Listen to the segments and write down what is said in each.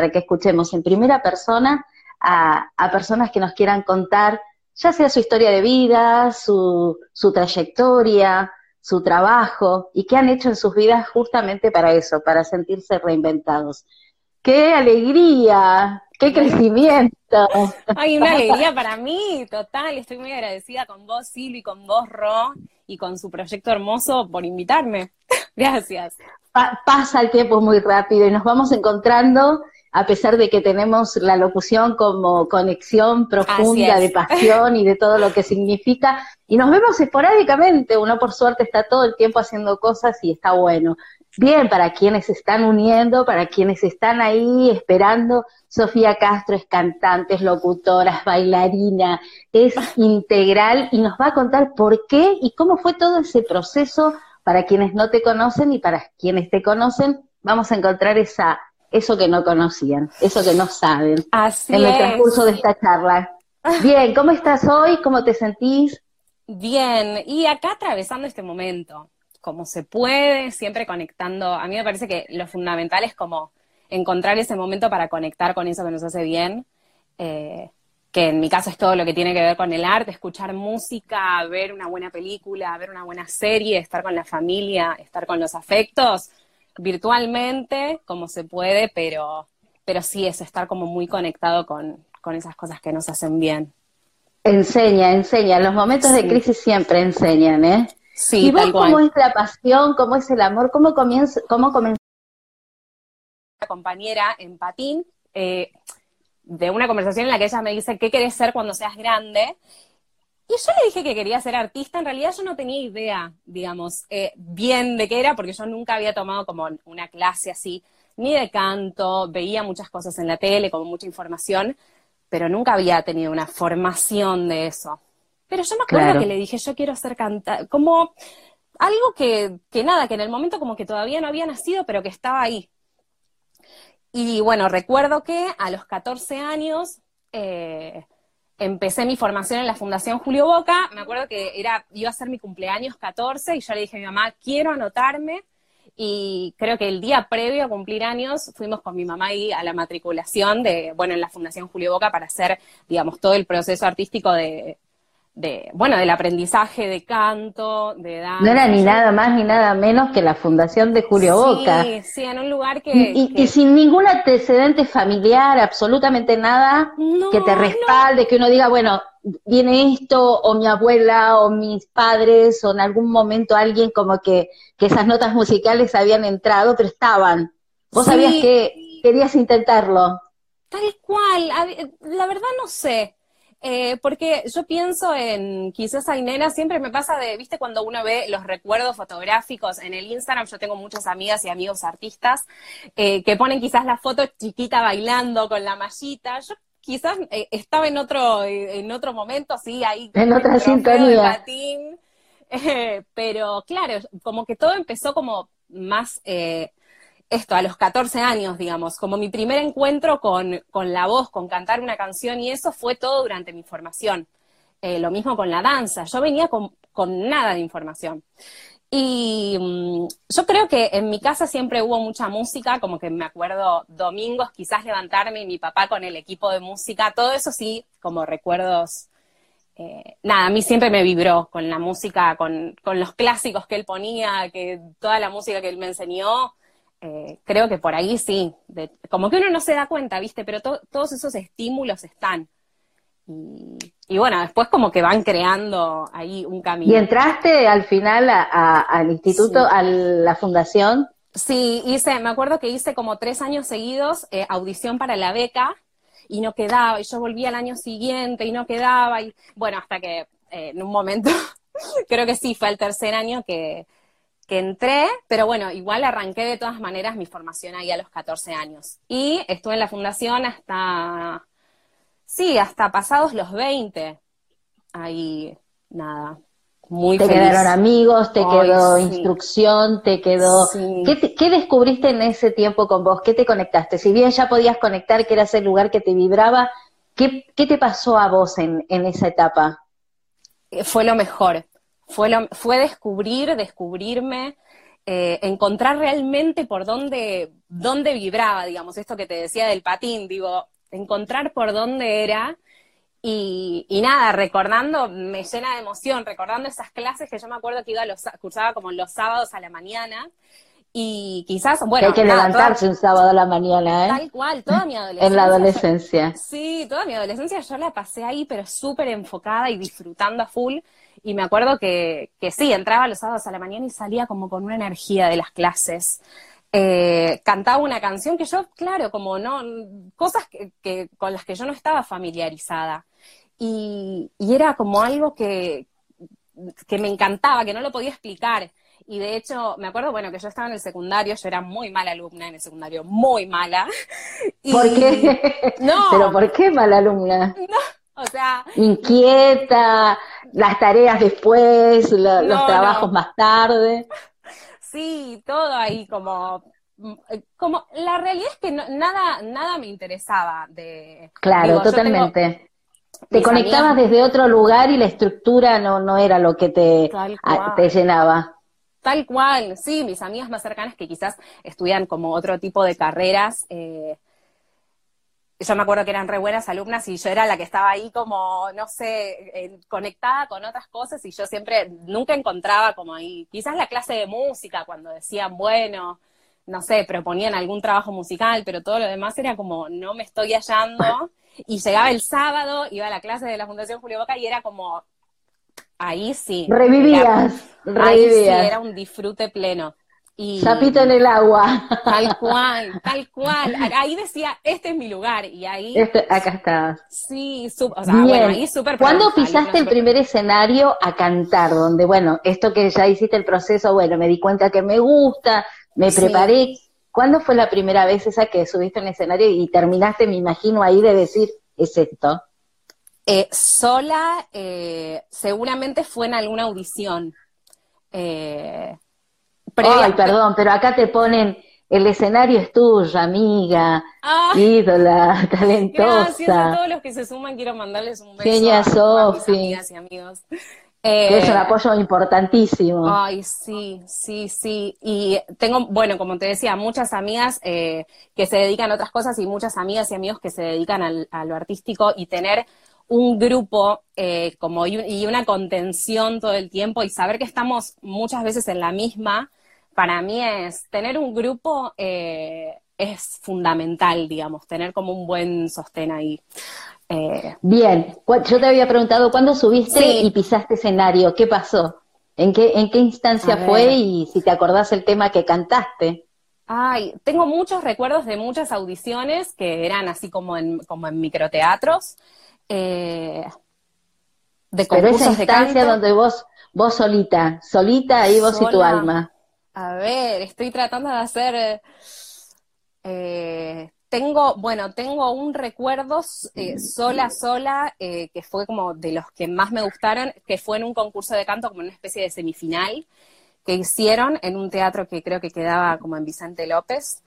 para que escuchemos en primera persona a, a personas que nos quieran contar, ya sea su historia de vida, su, su trayectoria, su trabajo y qué han hecho en sus vidas justamente para eso, para sentirse reinventados. ¡Qué alegría! ¡Qué crecimiento! Ay, una alegría para mí, total. Estoy muy agradecida con vos, Silvi, con vos, Ro, y con su proyecto hermoso por invitarme. Gracias. pasa el tiempo muy rápido y nos vamos encontrando a pesar de que tenemos la locución como conexión profunda de pasión y de todo lo que significa, y nos vemos esporádicamente, uno por suerte está todo el tiempo haciendo cosas y está bueno. Bien, para quienes se están uniendo, para quienes están ahí esperando, Sofía Castro es cantante, es locutora, es bailarina, es integral y nos va a contar por qué y cómo fue todo ese proceso. Para quienes no te conocen y para quienes te conocen, vamos a encontrar esa eso que no conocían, eso que no saben Así en el transcurso de esta charla. Bien, ¿cómo estás hoy? ¿Cómo te sentís? Bien, y acá atravesando este momento, como se puede, siempre conectando. A mí me parece que lo fundamental es como encontrar ese momento para conectar con eso que nos hace bien, eh, que en mi caso es todo lo que tiene que ver con el arte, escuchar música, ver una buena película, ver una buena serie, estar con la familia, estar con los afectos virtualmente como se puede, pero, pero sí es estar como muy conectado con, esas cosas que nos hacen bien. Enseña, enseña. Los momentos de crisis siempre enseñan, ¿eh? Sí, ¿Y vos cómo es la pasión, cómo es el amor, cómo comienza, cómo comenzó? compañera en patín, eh, de una conversación en la que ella me dice, ¿qué querés ser cuando seas grande? Y yo le dije que quería ser artista, en realidad yo no tenía idea, digamos, eh, bien de qué era, porque yo nunca había tomado como una clase así, ni de canto, veía muchas cosas en la tele, como mucha información, pero nunca había tenido una formación de eso. Pero yo me acuerdo que le dije, yo quiero ser cantante, como algo que, que nada, que en el momento como que todavía no había nacido, pero que estaba ahí. Y bueno, recuerdo que a los 14 años, eh, empecé mi formación en la Fundación Julio Boca, me acuerdo que era, iba a ser mi cumpleaños 14 y yo le dije a mi mamá, quiero anotarme. Y creo que el día previo a cumplir años fuimos con mi mamá ahí a la matriculación de, bueno, en la Fundación Julio Boca para hacer, digamos, todo el proceso artístico de, de, bueno, del aprendizaje de canto, de danza. No era ni nada más ni nada menos que la fundación de Julio Boca. Sí, sí, en un lugar que y, sin ningún antecedente familiar, absolutamente nada que te respalde, que uno diga, bueno, viene esto, o mi abuela, o mis padres, o en algún momento alguien como que, que esas notas musicales habían entrado, pero estaban. Vos sabías que querías intentarlo. Tal cual, la verdad no sé. Eh, porque yo pienso en, quizás Ainera, siempre me pasa de, viste, cuando uno ve los recuerdos fotográficos en el Instagram, yo tengo muchas amigas y amigos artistas eh, que ponen quizás la foto chiquita bailando con la mallita. Yo quizás eh, estaba en otro, en otro momento, sí, ahí. En otra sintonía. pero claro, como que todo empezó como más esto, a los 14 años, digamos, como mi primer encuentro con, la voz, con cantar una canción y eso fue todo durante mi formación. Eh, lo mismo con la danza, yo venía con, nada de información. Y mm, yo creo que en mi casa siempre hubo mucha música, como que me acuerdo domingos quizás levantarme y mi papá con el equipo de música, todo eso sí, como recuerdos. Eh, nada, a mí siempre me vibró con la música, con, con los clásicos que él ponía, que toda la música que él me enseñó, eh, creo que por ahí sí, como que uno no se da cuenta, ¿viste? Pero todos esos estímulos están. Y, bueno, después como que van creando ahí un camino. ¿Y entraste al final al instituto, a la fundación? Sí, hice, me acuerdo que hice como tres años seguidos eh, audición para la beca y no quedaba, y yo volví al año siguiente y no quedaba, y bueno, hasta que eh, en un momento, creo que sí, fue el tercer año que, que entré, pero bueno, igual arranqué de todas maneras mi formación ahí a los 14 años. Y estuve en la fundación hasta, sí, hasta pasados los 20. Ahí, nada, muy Te quedaron amigos, te quedó instrucción, te quedó... ¿Qué, descubriste en ese tiempo con vos? ¿Qué te conectaste? Si bien ya podías conectar, que era ese lugar que te vibraba, ¿qué, te pasó a vos en, en esa etapa? Eh, fue lo mejor fue, fue descubrir, descubrirme. eh, encontrar realmente por dónde, dónde vibraba, digamos, esto que te decía del patín, digo, encontrar por dónde era. Y, nada, recordando, me llena de emoción, recordando esas clases que yo me acuerdo que iba a los, cursaba como los sábados a la mañana, y quizás, bueno. Hay que levantarse un sábado a la mañana, ¿eh? Tal cual, toda mi adolescencia. en la adolescencia. sí, toda mi adolescencia yo la pasé ahí, pero súper enfocada y disfrutando a full. Y me acuerdo que, que sí, entraba los sábados a la mañana y salía como con una energía de las clases. Eh, cantaba una canción que yo, claro, como no, cosas que, con las que yo no estaba familiarizada. Y, y era como algo que, que me encantaba, que no lo podía explicar. Y de hecho, me acuerdo, bueno, que yo estaba en el secundario, yo era muy mala alumna en el secundario, muy mala. ¿Por qué? No. ¿Pero por qué mala alumna? No, o sea... Inquieta, las tareas después, los trabajos más tarde. Sí, todo ahí como como la realidad es que nada nada me interesaba de claro totalmente. Te conectabas desde otro lugar y la estructura no no era lo que te, te llenaba. Tal cual, sí, mis amigas más cercanas que quizás estudian como otro tipo de carreras, eh, yo me acuerdo que eran re buenas alumnas y yo era la que estaba ahí como, no sé, conectada con otras cosas y yo siempre, nunca encontraba como ahí, quizás la clase de música cuando decían, bueno, no sé, proponían algún trabajo musical, pero todo lo demás era como, no me estoy hallando. Y llegaba el sábado, iba a la clase de la Fundación Julio Boca y era como, ahí sí. Revivías, revivías. Ahí sí, era un disfrute pleno. Y, Zapito en el agua. Tal cual, tal cual. Ahí decía, este es mi lugar. Y ahí. Este, acá está. Sí, o sea, bueno, ahí súper. ¿Cuándo pisaste el primer escenario a cantar? Donde, bueno, esto que ya hiciste el proceso, bueno, me di cuenta que me gusta, me preparé. ¿Cuándo fue la primera vez esa que subiste en el escenario y terminaste, me imagino, ahí de decir, es esto? Eh, sola, eh, seguramente fue en alguna audición. Eh, Ay, perdón, pero acá te ponen, el escenario es tuyo, amiga, ah. ídola, talentosa. Gracias a todos los que se suman, quiero mandarles un beso Genia a, mis amigas y amigos. es un apoyo importantísimo. Ay, sí, sí, sí. Y tengo, bueno, como te decía, muchas amigas que se dedican a otras cosas y muchas amigas y amigos que se dedican al, a lo artístico y tener un grupo eh, como y, una contención todo el tiempo y saber que estamos muchas veces en la misma, para mí es tener un grupo eh, es fundamental, digamos, tener como un buen sostén ahí. Eh, Bien, yo te había preguntado cuándo subiste y pisaste escenario, ¿qué pasó? ¿En qué, en qué instancia fue y si te acordás el tema que cantaste? Ay, tengo muchos recuerdos de muchas audiciones que eran así como en, como en microteatros eh, de Pero esa instancia donde vos, vos solita, solita ahí vos y tu alma. A ver, estoy tratando de hacer, eh, tengo, bueno, tengo un recuerdo eh, sola, sola, eh, que fue como de los que más me gustaron, que fue en un concurso de canto, como una especie de semifinal, que hicieron en un teatro que creo que quedaba como en Vicente López.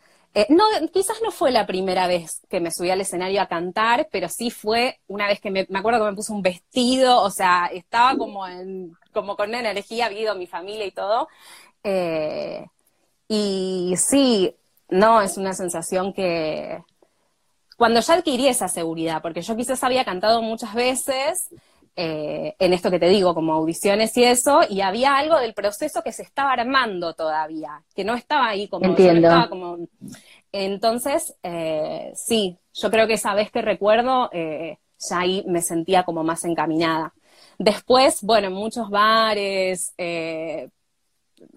No, quizás no fue la primera vez que me subí al escenario a cantar, pero sí fue una vez que me, me acuerdo que me puse un vestido, o sea, estaba como en, como con una energía, habido mi familia y todo. Eh, y sí, no, es una sensación que cuando ya adquirí esa seguridad, porque yo quizás había cantado muchas veces, eh, en esto que te digo, como audiciones y eso, y había algo del proceso que se estaba armando todavía, que no estaba ahí como... Entiendo. como... Entonces, eh, sí, yo creo que esa vez que recuerdo, eh, ya ahí me sentía como más encaminada. Después, bueno, en muchos bares,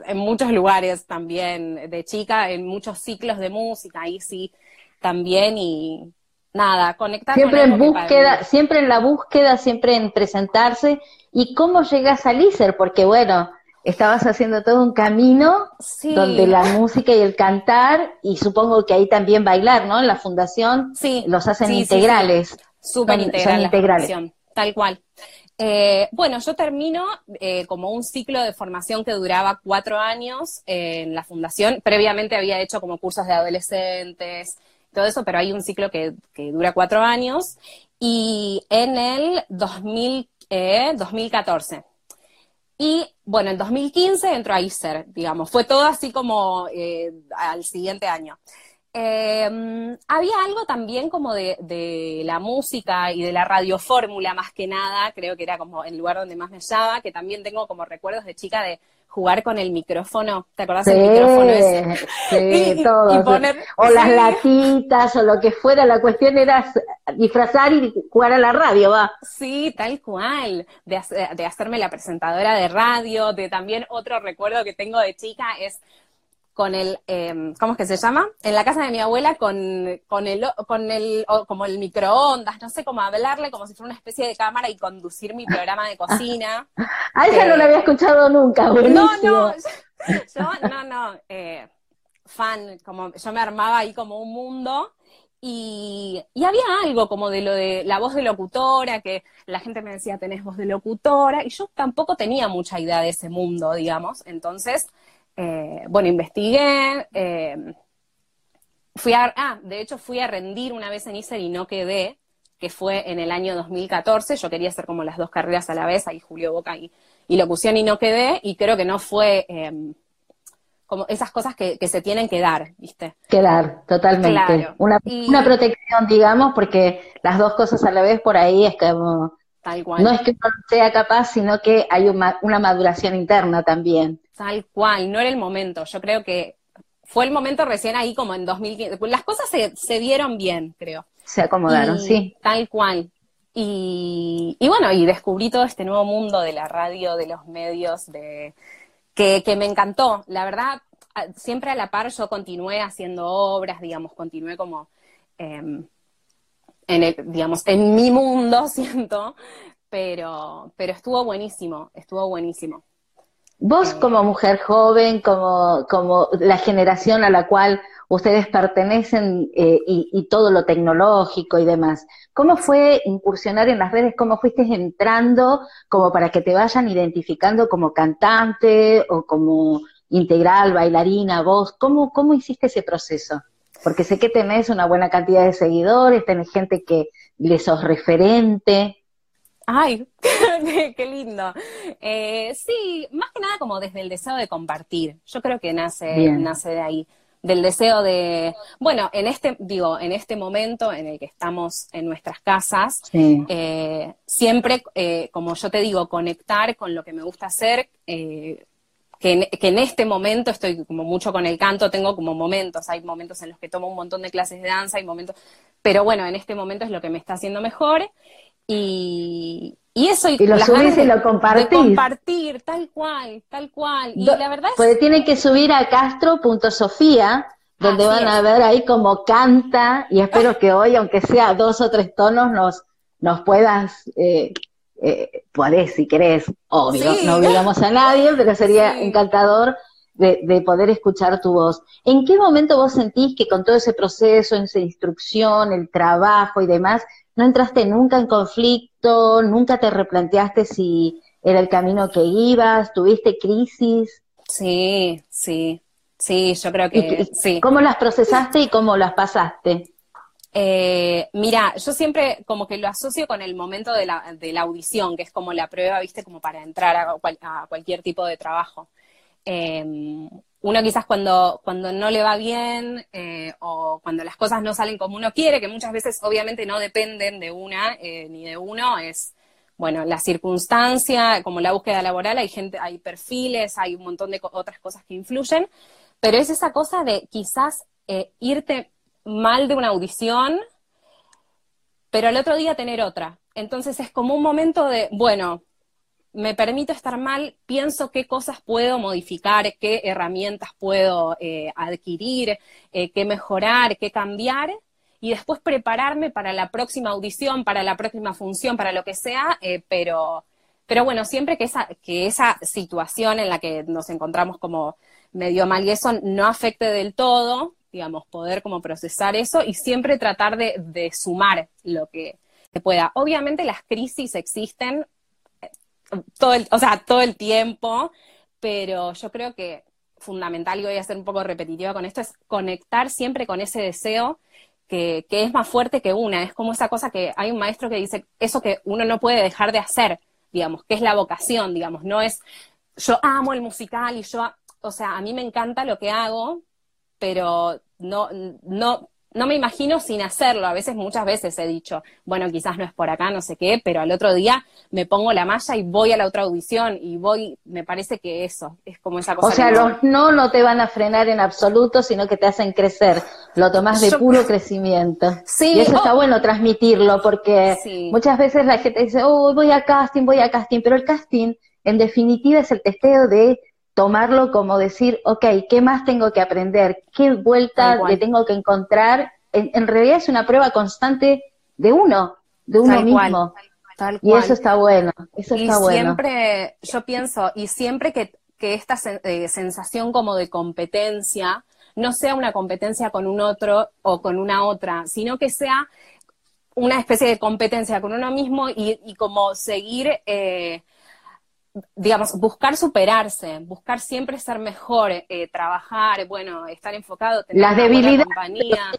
en muchos lugares también de chica, en muchos ciclos de música, ahí sí también, y, nada, conectar siempre en búsqueda, siempre en la búsqueda, siempre en presentarse. ¿Y cómo llegas a Lícer? Porque bueno, estabas haciendo todo un camino donde la música y el cantar, y supongo que ahí también bailar, ¿no? En la fundación sí. los hacen integrales. Súper integrales. Tal cual. Eh, bueno, yo termino eh, como un ciclo de formación que duraba cuatro años en la fundación. Previamente había hecho como cursos de adolescentes, todo eso, pero hay un ciclo que, dura cuatro años. Y en el 2000, 2014 Y bueno, en 2015 entró a ISER, digamos, fue todo así como eh, al siguiente año. Eh, había algo también como de, de, la música y de la radiofórmula más que nada, creo que era como el lugar donde más me hallaba, que también tengo como recuerdos de chica de jugar con el micrófono, ¿te acordás del micrófono ese? Sí, todo. o las latitas o lo que fuera, la cuestión era disfrazar y jugar a la radio, va. Sí, tal cual, de, de hacerme la presentadora de radio, de también otro recuerdo que tengo de chica es con el, eh, ¿cómo es que se llama? En la casa de mi abuela con, con el, con el, como el microondas, no sé cómo hablarle, como si fuera una especie de cámara y conducir mi programa de cocina. A esa no la había escuchado nunca, buenísimo. No, no, yo, no, no, eh, fan, como yo me armaba ahí como un mundo. Y, y, había algo como de lo de la voz de locutora, que la gente me decía, tenés voz de locutora, y yo tampoco tenía mucha idea de ese mundo, digamos. Entonces, eh, bueno, investigué, eh, fui a, ah, de hecho fui a rendir una vez en ISER y no quedé, que fue en el año 2014, yo quería hacer como las dos carreras a la vez, ahí Julio Boca y, y locución y no quedé, y creo que no fue em, como esas cosas que, se tienen que dar, ¿viste? Quedar, totalmente. Una, una protección, digamos, porque las dos cosas a la vez por ahí es como... Tal cual. No es que uno sea capaz, sino que hay una, una maduración interna también. Tal cual, no era el momento. Yo creo que fue el momento recién ahí como en 2015. Las cosas se, dieron bien, creo. Se acomodaron, sí. Tal cual. Y, bueno, y descubrí todo este nuevo mundo de la radio, de los medios, de que, me encantó. La verdad, siempre a la par yo continué haciendo obras, digamos, continué como em, en el, digamos, en mi mundo, siento, pero, pero estuvo buenísimo, estuvo buenísimo. Vos como mujer joven, como, como la generación a la cual ustedes pertenecen eh, y, todo lo tecnológico y demás, ¿cómo fue incursionar en las redes? ¿Cómo fuiste entrando como para que te vayan identificando como cantante o como integral, bailarina, vos? ¿Cómo, cómo hiciste ese proceso? Porque sé que tenés una buena cantidad de seguidores, tenés gente que les sos referente. Ay, qué lindo. Eh, sí, más que nada como desde el deseo de compartir. Yo creo que nace, nace de ahí. Del deseo de, bueno, en este, digo, en este momento en el que estamos en nuestras casas, eh, siempre, eh, como yo te digo, conectar con lo que me gusta hacer, que en, que, en, este momento estoy como mucho con el canto, tengo como momentos, hay momentos en los que tomo un montón de clases de danza, hay momentos, pero bueno, en este momento es lo que me está haciendo mejor y, y eso y, lo subís y lo compartís. compartir, tal cual, tal cual. Y la verdad es... Pues tiene que subir a castro.sofía, donde van a ver ahí cómo canta, y espero que hoy, aunque sea dos o tres tonos, nos, nos puedas, eh, eh, podés si querés, obvio, no obligamos a nadie, pero sería encantador de, de, poder escuchar tu voz. ¿En qué momento vos sentís que con todo ese proceso, esa instrucción, el trabajo y demás, no entraste nunca en conflicto, nunca te replanteaste si era el camino que ibas, tuviste crisis. Sí, sí, sí, yo creo que sí. ¿Cómo las procesaste y cómo las pasaste? Eh, mira, yo siempre como que lo asocio con el momento de la, de la audición, que es como la prueba, viste, como para entrar a, a cualquier tipo de trabajo. Eh, uno quizás cuando, cuando no le va bien eh, o cuando las cosas no salen como uno quiere, que muchas veces obviamente no dependen de una eh, ni de uno, es bueno, la circunstancia, como la búsqueda laboral, hay gente, hay perfiles, hay un montón de otras cosas que influyen, pero es esa cosa de quizás eh, irte mal de una audición, pero al otro día tener otra. Entonces es como un momento de, bueno, me permito estar mal, pienso qué cosas puedo modificar, qué herramientas puedo eh, adquirir, eh, qué mejorar, qué cambiar, y después prepararme para la próxima audición, para la próxima función, para lo que sea, eh, pero, pero bueno, siempre que esa, que esa situación en la que nos encontramos como medio mal y eso no afecte del todo, digamos, poder como procesar eso y siempre tratar de, de sumar lo que pueda. Obviamente las crisis existen, todo el, o sea, todo el tiempo, pero yo creo que fundamental, y voy a ser un poco repetitiva con esto, es conectar siempre con ese deseo que, que, es más fuerte que una. Es como esa cosa que hay un maestro que dice, eso que uno no puede dejar de hacer. digamos, qué es la vocación, digamos, no es yo amo el musical y yo, o sea, a mí me encanta lo que hago, pero no, no, no me imagino sin hacerlo. A veces, muchas veces he dicho, bueno, quizás no es por acá, no sé qué, pero al otro día me pongo la malla y voy a la otra audición y voy, me parece que eso, es como esa cosa. O sea, los no no te van a frenar en absoluto, sino que te hacen crecer. Lo tomás de puro crecimiento. Sí. Y eso está oh. bueno transmitirlo, porque muchas veces la gente dice, oh, voy a casting, voy a casting, pero el casting, en definitiva, es el testeo de tomarlo como decir, ok, ¿qué más tengo que aprender? ¿Qué vuelta le tengo que encontrar? En, realidad es una prueba constante de uno, de uno mismo. Y eso está bueno, eso y siempre, yo pienso, y siempre que, esta eh, sensación como de competencia no sea una competencia con un otro o con una otra, sino que sea una especie de competencia con uno mismo y, como seguir eh, digamos, buscar superarse, buscar siempre ser mejor, eh, trabajar, bueno, estar enfocado, tener las debilidades, compañía.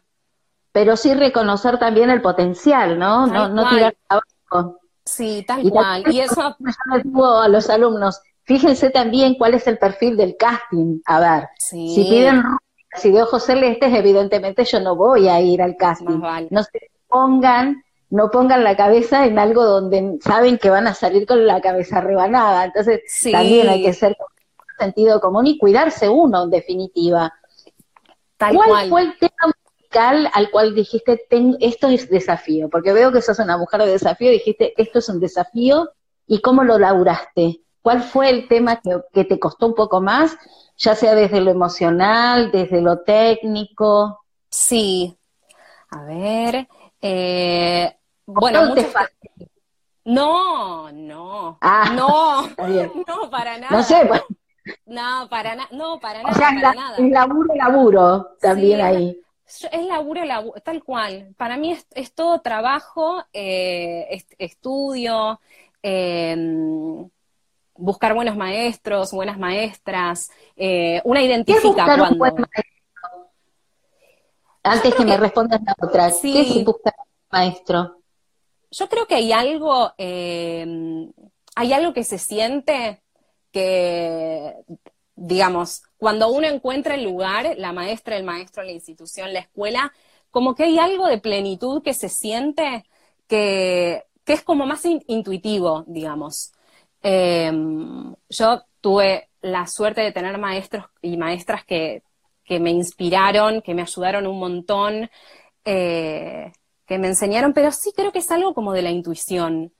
Pero, sí reconocer también el potencial, ¿no? no, no tirar abajo. Sí, tal cual. Y eso yo digo a los alumnos, fíjense también cuál es el perfil del casting. A ver, si piden si de ojos celestes, evidentemente yo no voy a ir al casting. No se pongan no pongan la cabeza en algo donde saben que van a salir con la cabeza rebanada. Entonces, también hay que ser sentido común y cuidarse uno, en definitiva. ¿Cuál fue el tema musical al cual dijiste, esto es desafío? Porque veo que sos una mujer de desafío, dijiste, esto es un desafío, ¿y cómo lo laburaste? ¿Cuál fue el tema que, que te costó un poco más, ya sea desde lo emocional, desde lo técnico? Sí. A ver, eh, bueno, no, no, no, ah, no, no, para nada. No sé, No, para, nada, no, para nada, para nada. Es laburo, laburo, también ahí. Es laburo, laburo, tal cual. Para mí es, todo trabajo, eh, estudio, em, buscar buenos maestros, buenas maestras, eh, una identifica cuando... Antes que, me respondas la otra, ¿qué es buscar maestro? yo creo que hay algo, eh, hay algo que se siente que, digamos, cuando uno encuentra el lugar, la maestra, el maestro, la institución, la escuela, como que hay algo de plenitud que se siente que, es como más intuitivo, digamos. Eh, yo tuve la suerte de tener maestros y maestras que, me inspiraron, que me ayudaron un montón. Eh, que me enseñaron, pero sí creo que es algo como de la intuición.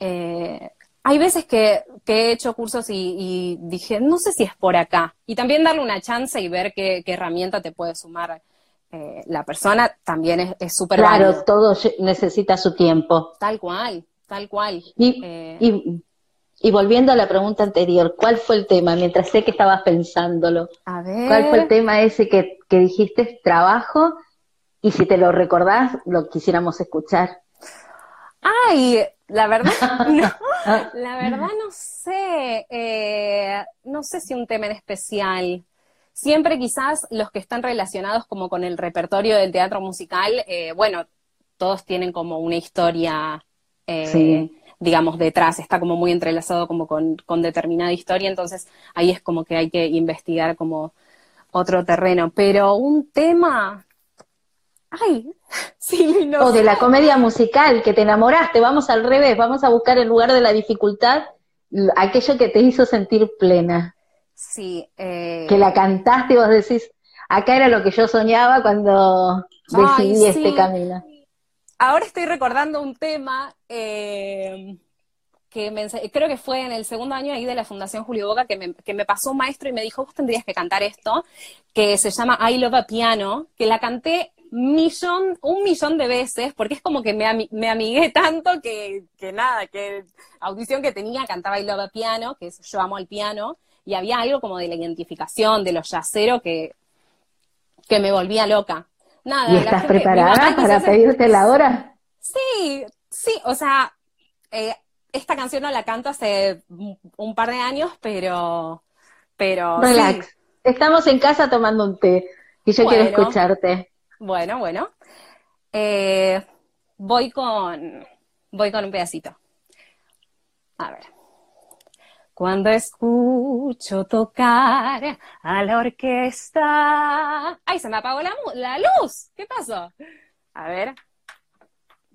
Eh, hay veces que, he hecho cursos y, dije, no sé si es por acá. Y también darle una chance y ver qué, herramienta te puede sumar eh, la persona también es súper Claro, todo necesita su tiempo. Tal cual, tal cual. Y, y, volviendo a la pregunta anterior, ¿cuál fue el tema? Mientras sé que estabas pensándolo. A ver. ¿Cuál fue el tema ese que, que dijiste? Trabajo y si te lo recordás, lo quisiéramos escuchar. Ay, la verdad, no, la verdad no sé, eh, no sé si un tema en especial. Siempre quizás los que están relacionados como con el repertorio del teatro musical, eh, bueno, todos tienen como una historia, eh, digamos, detrás, está como muy entrelazado como con, con determinada historia, entonces ahí es como que hay que investigar como otro terreno. Pero un tema, ay, sí, no. O de la comedia musical, que te enamoraste, vamos al revés, vamos a buscar en lugar de la dificultad aquello que te hizo sentir plena. Sí. Eh... Que la cantaste y vos decís, acá era lo que yo soñaba cuando decidí este camino. Ahora estoy recordando un tema eh, que creo que fue en el segundo año ahí de la Fundación Julio Boca que me, que me pasó un maestro y me dijo, vos tendrías que cantar esto, que se llama I Love a Piano, que la canté millón, un millón de veces, porque es como que me, me amigué tanto que, que, nada, que audición que tenía cantaba I Love Piano, que es Yo amo al piano, y había algo como de la identificación, de los yaceros que, que me volvía loca. Nada, ¿Y estás preparada para pedirte la hora? Sí, sí, o sea, eh, esta canción no la canto hace un par de años, pero... pero Relax. Estamos en casa tomando un té y yo quiero escucharte. Bueno, bueno. Eh, voy con voy con un pedacito. A ver. Cuando escucho tocar a la orquesta. ¡Ay, se me apagó la, la luz! ¿Qué pasó? A ver.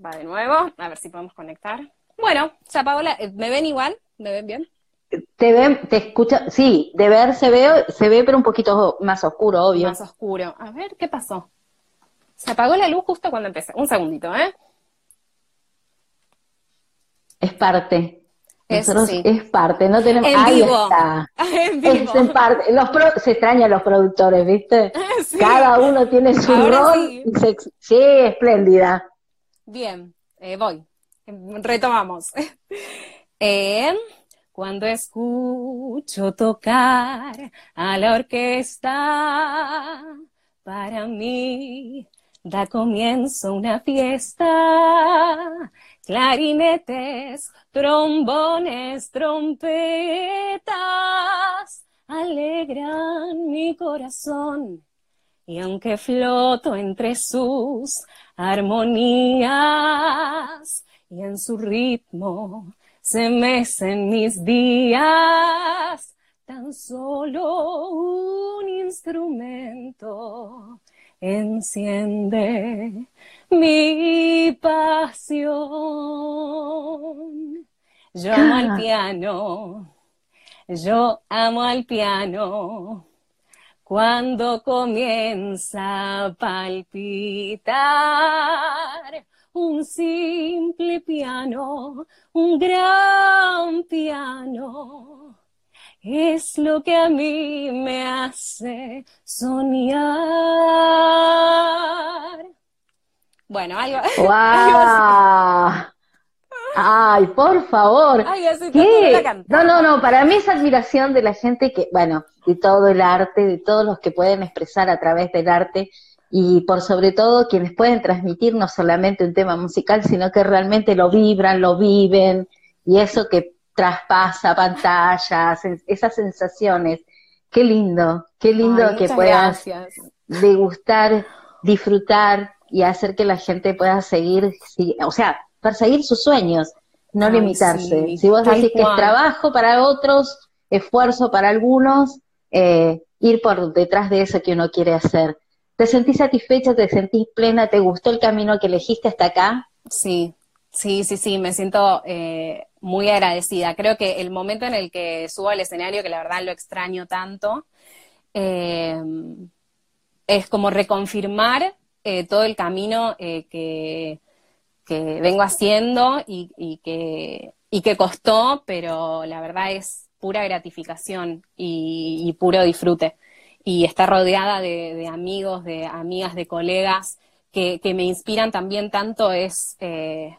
Va de nuevo. A ver si podemos conectar. Bueno, se apagó la. ¿Me ven igual? ¿Me ven bien? Te ven, te escucha, sí, de ver se ve, se ve, pero un poquito más oscuro, obvio. Más oscuro. A ver, ¿qué pasó? Se apagó la luz justo cuando empecé. Un segundito, ¿eh? Es parte. Eso sí. es parte, no tenemos. En ahí vivo. está. En vivo. Es en parte. Los pro- se extrañan los productores, ¿viste? Sí. Cada uno tiene su Ahora rol. sí. y se sí, espléndida. Bien, eh, voy. Retomamos. Eh, cuando escucho tocar a la orquesta, para mí da comienzo una fiesta. Clarinetes, trombones, trompetas, alegran mi corazón. Y aunque floto entre sus armonías y en su ritmo se mecen mis días, tan solo un instrumento enciende mi pasión. Yo amo al piano, yo amo al piano. Cuando comienza a palpitar un simple piano, un gran piano, es lo que a mí me hace soñar. Bueno, algo. ¡Wow! Ay, por favor. Ay. No, no, no, para mí es admiración de la gente que, bueno, de todo el arte, de todos los que pueden expresar a través del arte y por sobre todo quienes pueden transmitir no solamente un tema musical, sino que realmente lo vibran, lo viven y eso que traspasa pantallas, esas sensaciones. Qué lindo, qué lindo Ay, que puedas gracias. degustar, disfrutar y hacer que la gente pueda seguir, o sea, perseguir sus sueños, no Ay, limitarse. sí, si vos tal decís que es trabajo para otros, esfuerzo para algunos, eh, ir por detrás de eso que uno quiere hacer. ¿Te sentís satisfecha, te sentís plena, te gustó el camino que elegiste hasta acá? Sí, sí, sí, sí, me siento eh, muy agradecida. Creo que el momento en el que subo al escenario, que la verdad lo extraño tanto, eh, es como reconfirmar eh, todo el camino eh, que, que vengo haciendo y, que, y que costó, pero la verdad es pura gratificación y, puro disfrute. Y estar rodeada de, amigos, de amigas, de colegas que, que me inspiran también tanto es, eh,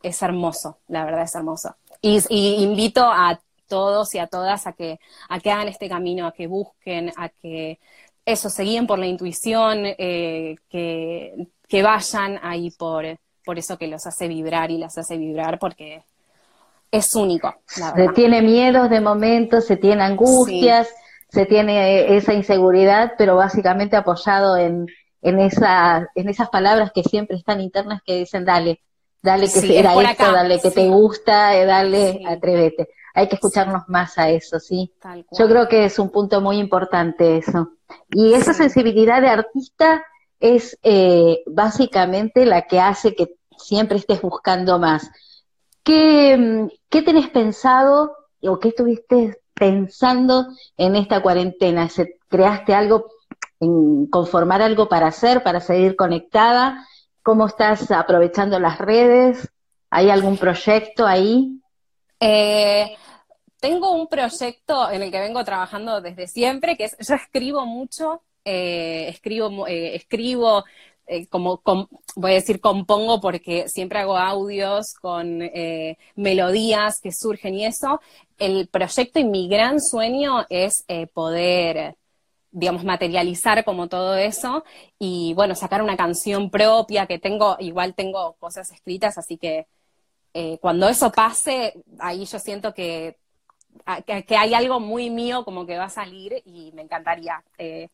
es hermoso, la verdad es hermoso. Y, y invito a todos y a todas a que, a que hagan este camino, a que busquen, a que eso, se guíen por la intuición, eh, que, que vayan ahí por, por eso que los hace vibrar y las hace vibrar porque es único, la Se tiene miedos de momento, se tiene angustias, se tiene eh, esa inseguridad, pero básicamente apoyado en, en, esa, en esas palabras que siempre están internas que dicen, dale, dale que Sí, era es esto, acá, dale que sí. te gusta, eh, dale, atrévete. Hay que escucharnos más a eso, ¿sí? Tal cual. Yo creo que es un punto muy importante eso. Y esa sensibilidad de artista es eh, básicamente la que hace que siempre estés buscando más. ¿Qué, mm, qué tenés pensado o qué estuviste pensando en esta cuarentena? ¿Se- ¿Creaste algo, en conformar algo para hacer, para seguir conectada? ¿Cómo estás aprovechando las redes? ¿Hay algún proyecto ahí? Eh, tengo un proyecto en el que vengo trabajando desde siempre, que es, yo escribo mucho, eh, escribo, eh, escribo, eh, como, com- voy a decir compongo porque siempre hago audios con melodías que surgen y eso. El proyecto y mi gran sueño es poder, digamos, materializar como todo eso y, bueno, sacar una canción propia que tengo, igual tengo cosas escritas, así que cuando eso pase, ahí yo siento que, que, que hay algo muy mío como que va a salir y me encantaría eh,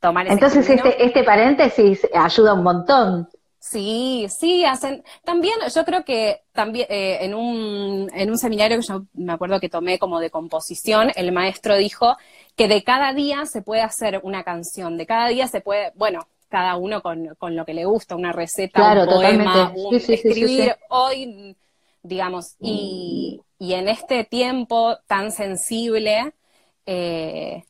tomar ese Entonces camino. este, este paréntesis ayuda un montón. Sí, sí, hacen. También, yo creo que también eh, en, un, en un seminario que yo me acuerdo que tomé como de composición, el maestro dijo que de cada día se puede hacer una canción, de cada día se puede, bueno, cada uno con, con lo que le gusta, una receta, un poema, un, escribir hoy, digamos, y, y, en este tiempo tan sensible, eh,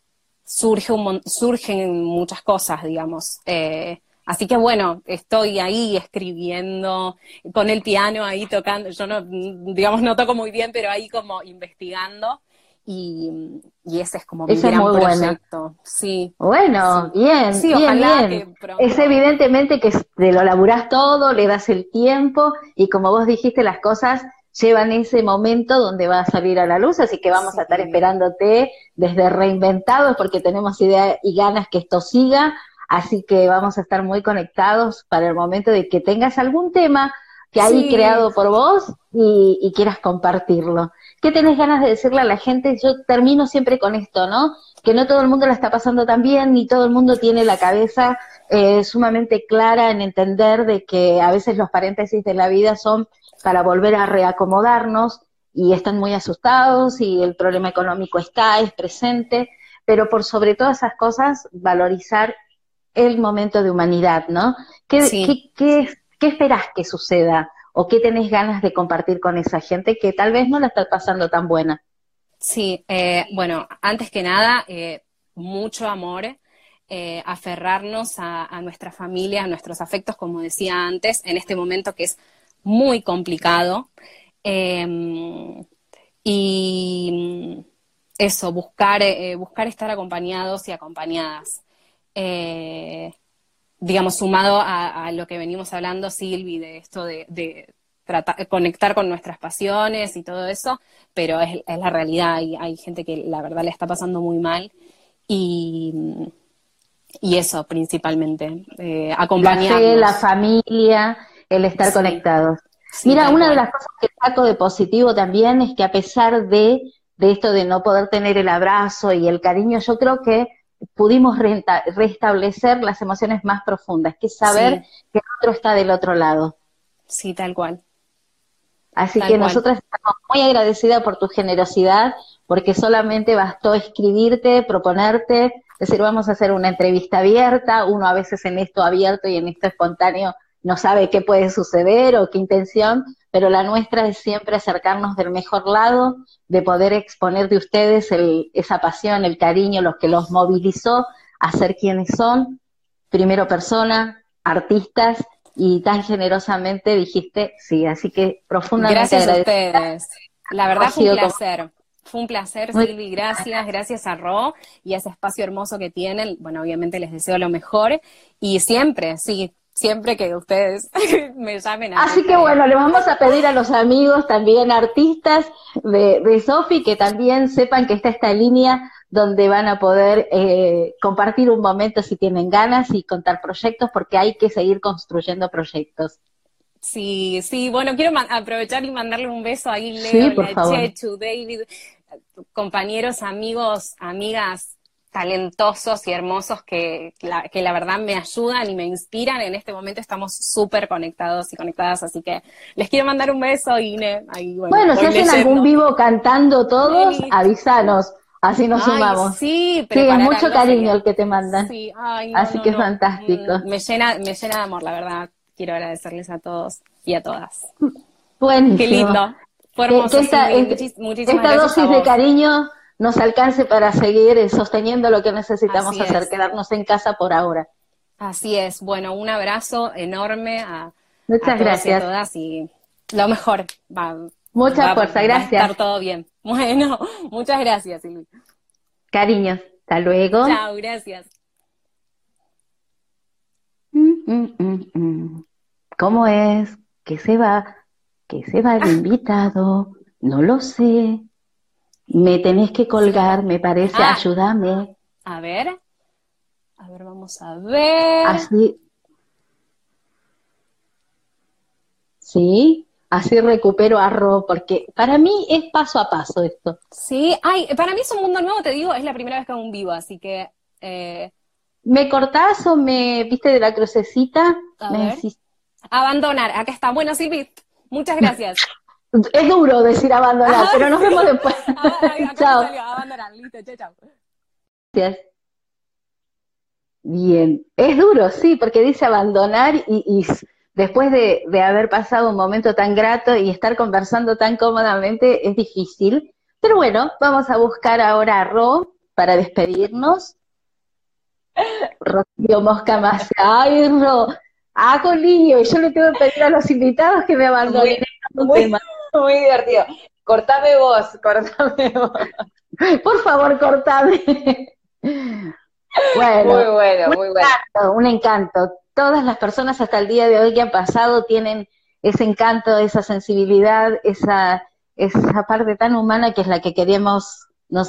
surge un, surgen muchas cosas, digamos. Eh, Así que bueno, estoy ahí escribiendo, con el piano ahí tocando, yo no, digamos, no toco muy bien, pero ahí como investigando. Y, ese es como mi gran proyecto. Sí. Bueno, bien, sí, bien, bien. es evidentemente que te lo laburás todo, le das el tiempo y como vos dijiste, las cosas llevan ese momento donde va a salir a la luz, así que vamos a estar esperándote desde reinventados porque tenemos idea y ganas que esto siga Así que vamos a estar muy conectados para el momento de que tengas algún tema que hay creado por vos y, quieras compartirlo. ¿Qué tenés ganas de decirle a la gente? Yo termino siempre con esto, ¿no? Que no todo el mundo la está pasando tan bien, ni todo el mundo tiene la cabeza eh, sumamente clara en entender de que a veces los paréntesis de la vida son para volver a reacomodarnos y están muy asustados y el problema económico está, es presente, pero por sobre todas esas cosas, valorizar el momento de humanidad, ¿no? ¿Qué, qué, esperás que suceda o qué tenés ganas de compartir con esa gente que tal vez no la está pasando tan buena? Sí, eh, bueno, antes que nada, eh, mucho amor, eh, aferrarnos a, nuestra familia, a nuestros afectos, como decía antes, en este momento que es muy complicado. Em, y eso, buscar, buscar estar acompañados y acompañadas eh, digamos, sumado a, lo que venimos hablando, Silvi, de esto de, tratar, conectar con nuestras pasiones y todo eso, pero es, la realidad, hay gente que la verdad le está pasando muy mal y, y eso principalmente, eh, acompañarnos. La, familia, el estar conectados. Mira, una de las cosas que saco de positivo también es que a pesar de, de esto de no poder tener el abrazo y el cariño, yo creo que pudimos restablecer las emociones más profundas, que es saber que el otro está del otro lado. Sí, tal cual. Así que nosotras estamos muy agradecidas por tu generosidad, porque solamente bastó escribirte, proponerte, decir, vamos a hacer una entrevista abierta, uno a veces en esto abierto y en esto espontáneo no sabe qué puede suceder o qué intención, pero la nuestra es siempre acercarnos del mejor lado, de poder exponer de ustedes esa pasión, el cariño, lo que los movilizó a ser quienes son, primero persona, artistas, y tan generosamente dijiste sí, así que profundamente Gracias a ustedes. La verdad fue un placer. Fue un placer, Silvi, gracias, gracias a Ro y a ese espacio hermoso que tienen. Bueno, obviamente les deseo lo mejor y siempre, sí, siempre que ustedes me llamen. A Así que bueno, le vamos a pedir a los amigos también artistas de, de Sofi que también sepan que está esta línea donde van a poder eh, compartir un momento si tienen ganas y contar proyectos, porque hay que seguir construyendo proyectos. Sí, sí, bueno, quiero aprovechar y mandarle un beso sí, por favor. Chechu, David, compañeros, amigos, amigas, talentosos y hermosos que la, que la verdad me ayudan y me inspiran. En este momento estamos súper conectados y conectadas, así que les quiero mandar un beso, Ine. bueno, si hacen algún vivo cantando todos, avísanos. Así nos sumamos. Sí, pero sí, mucho cariño el que te mandan. así que es fantástico. Mm, me llena, me llena de amor, la verdad. Quiero agradecerles a todos y a todas. Buenísimo. Qué lindo. Fue hermoso. esta, esta dosis de cariño nos alcance para seguir eh, sosteniendo lo que necesitamos hacer, quedarnos en casa por ahora. Así es. Bueno, un abrazo enorme a, Muchas gracias. a todas y lo mejor. Va, Mucha fuerza, gracias. Va a estar todo bien. Bueno, muchas gracias, Silvia. Cariños, hasta luego. Chao, gracias. Mm, mm, mm, ¿Cómo es? ¿Qué se va? ¿Qué se va el invitado? No lo sé. Me tenés que colgar, me parece, ah. ayúdame. A ver. A ver, vamos a ver. Así. Sí, así recupero a Ro, porque para mí es paso a paso esto. Sí, ay, para mí es un mundo nuevo, te digo, es la primera vez que hago un vivo, así que... Eh... ¿Me cortás o me viste de la crucecita? A ver. Abandonar, acá está. Bueno, Silvi, muchas gracias. Es duro decir abandonar, pero nos vemos después. chao. abandonar, listo, chao, chao. Gracias. Bien, es duro, sí, porque dice abandonar y, después de, de, haber pasado un momento tan grato y estar conversando tan cómodamente es difícil. Pero bueno, vamos a buscar ahora a Ro para despedirnos. Rocío Mosca más. Ay, Ro, hago lío y yo le tengo que pedir a los invitados que me abandonen. Muy, muy, divertido. Cortame vos, cortame vos. Por favor, cortame. Bueno, muy bueno, muy bueno. un encanto. Todas las personas hasta el día de hoy que han pasado tienen ese encanto, esa sensibilidad, esa, esa parte tan humana que es la que queremos